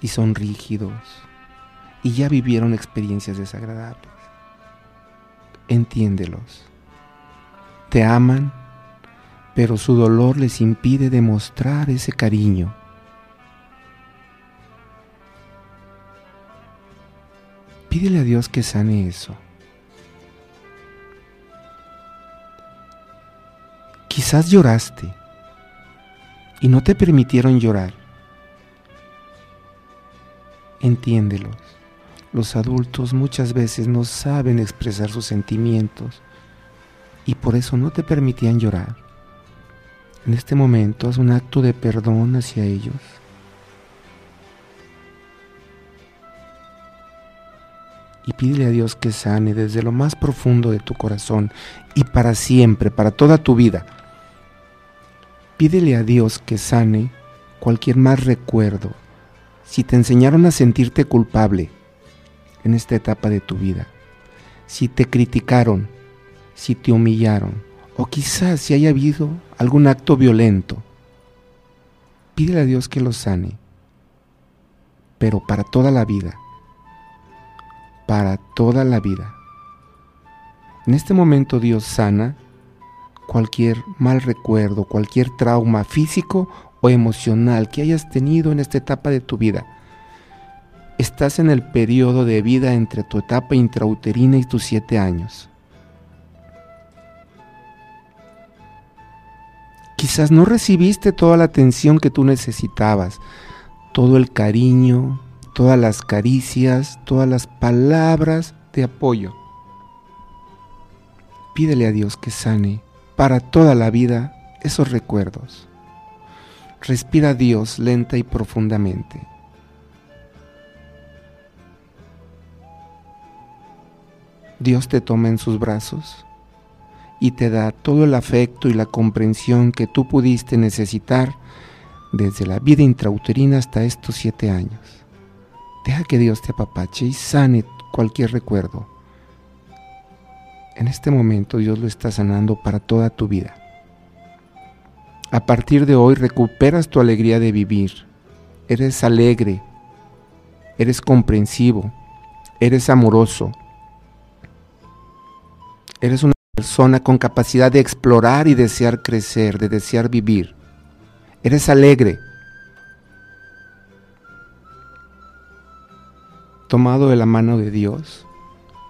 y son rígidos y ya vivieron experiencias desagradables. Entiéndelos. Te aman, pero su dolor les impide demostrar ese cariño Pídele a Dios que sane eso. Quizás lloraste y no te permitieron llorar. Entiéndelos. Los adultos muchas veces no saben expresar sus sentimientos y por eso no te permitían llorar. En este momento haz un acto de perdón hacia ellos y pídele a Dios que sane desde lo más profundo de tu corazón y para siempre, para toda tu vida. Pídele a Dios que sane cualquier más recuerdo. Si te enseñaron a sentirte culpable en esta etapa de tu vida, si te criticaron, si te humillaron, o quizás si haya habido algún acto violento, pídele a Dios que lo sane, pero para toda la vida para toda la vida. En este momento Dios sana cualquier mal recuerdo, cualquier trauma físico o emocional que hayas tenido en esta etapa de tu vida. Estás en el periodo de vida entre tu etapa intrauterina y tus siete años. Quizás no recibiste toda la atención que tú necesitabas, todo el cariño, todas las caricias, todas las palabras de apoyo. Pídele a Dios que sane para toda la vida esos recuerdos. Respira a Dios lenta y profundamente. Dios te toma en sus brazos y te da todo el afecto y la comprensión que tú pudiste necesitar desde la vida intrauterina hasta estos siete años Deja que Dios te apapache y sane cualquier recuerdo. En este momento Dios lo está sanando para toda tu vida. A partir de hoy recuperas tu alegría de vivir. Eres alegre, eres comprensivo, eres amoroso. Eres una persona con capacidad de explorar y desear crecer, de desear vivir. Eres alegre. Tomado de la mano de Dios,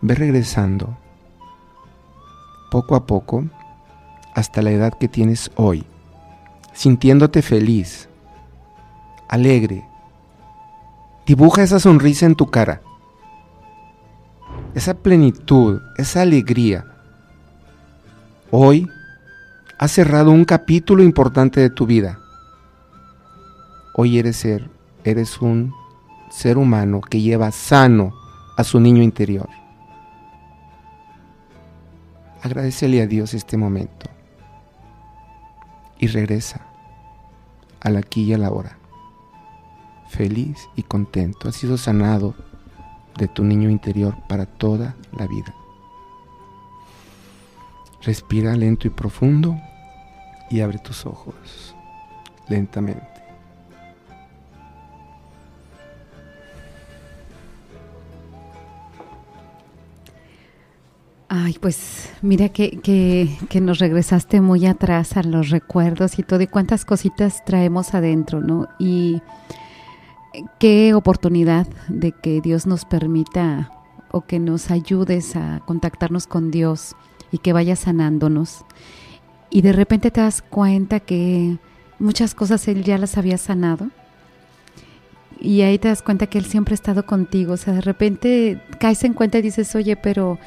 ve regresando poco a poco hasta la edad que tienes hoy, sintiéndote feliz, alegre. Dibuja esa sonrisa en tu cara, esa plenitud, esa alegría. Hoy has cerrado un capítulo importante de tu vida. Hoy eres ser, eres un ser humano que lleva sano a su niño interior. Agradecele a Dios este momento y regresa al aquí y a la hora. Feliz y contento, has sido sanado de tu niño interior para toda la vida. Respira lento y profundo y abre tus ojos lentamente. Ay, pues mira que, que, nos regresaste muy atrás a los recuerdos y todo, y cuántas cositas traemos adentro, ¿no? Y qué oportunidad de que Dios nos permita o que nos ayudes a contactarnos con Dios y que vaya sanándonos. Y de repente te das cuenta que muchas cosas Él ya las había sanado. Y ahí te das cuenta que Él siempre ha estado contigo. O sea, de repente caes en cuenta y dices, oye, pero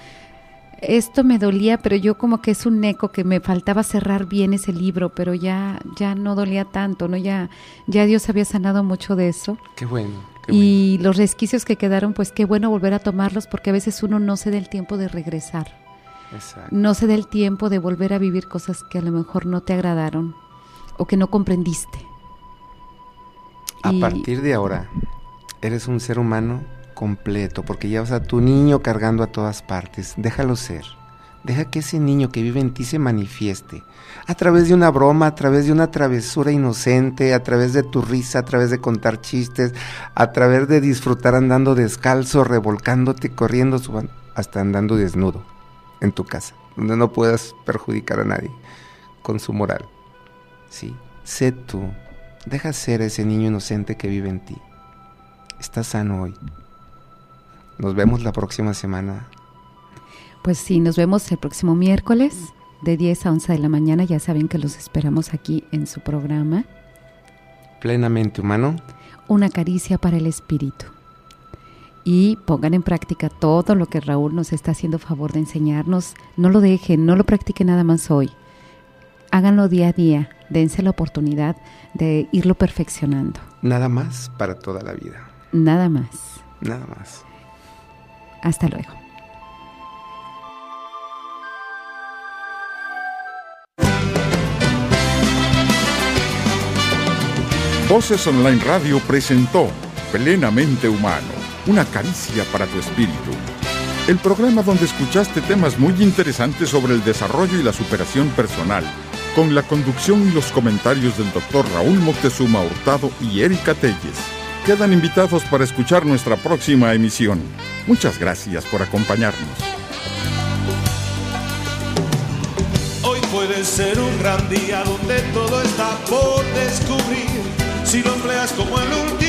esto me dolía, pero yo como que es un eco que me faltaba cerrar bien ese libro, pero ya ya no dolía tanto, no ya ya Dios había sanado mucho de eso. Qué bueno. y los resquicios que quedaron, pues qué bueno volver a tomarlos porque a veces uno no se da el tiempo de regresar. Exacto. No se da el tiempo de volver a vivir cosas que a lo mejor no te agradaron o que no comprendiste. A partir de ahora, eres un ser humano completo, porque llevas a tu niño cargando a todas partes. Déjalo ser. Deja que ese niño que vive en ti se manifieste a través de una broma, a través de una travesura inocente, a través de tu risa, a través de contar chistes, a través de disfrutar andando descalzo, revolcándote, corriendo, hasta andando desnudo en tu casa, donde no puedas perjudicar a nadie con su moral. Sí, sé tú, deja ser ese niño inocente que vive en ti. Estás sano hoy. Nos vemos la próxima semana. Pues sí, nos vemos el próximo miércoles de 10 a 11 de la mañana. Ya saben que los esperamos aquí en su programa. Plenamente humano. Una caricia para el espíritu. Y pongan en práctica todo lo que Raúl nos está haciendo favor de enseñarnos. No lo dejen, no lo practiquen nada más hoy. Háganlo día a día. Dense la oportunidad de irlo perfeccionando. Nada más para toda la vida. Nada más. Nada más. Hasta luego. Voces Online Radio presentó Plenamente Humano, una caricia para tu espíritu. El programa donde escuchaste temas muy interesantes sobre el desarrollo y la superación personal, con la conducción y los comentarios del doctor Raúl Moctezuma Hurtado y Erika Telles quedan invitados para escuchar nuestra próxima emisión. Muchas gracias por acompañarnos. Hoy puede ser un gran día donde todo está por descubrir. Si lo empleas como el último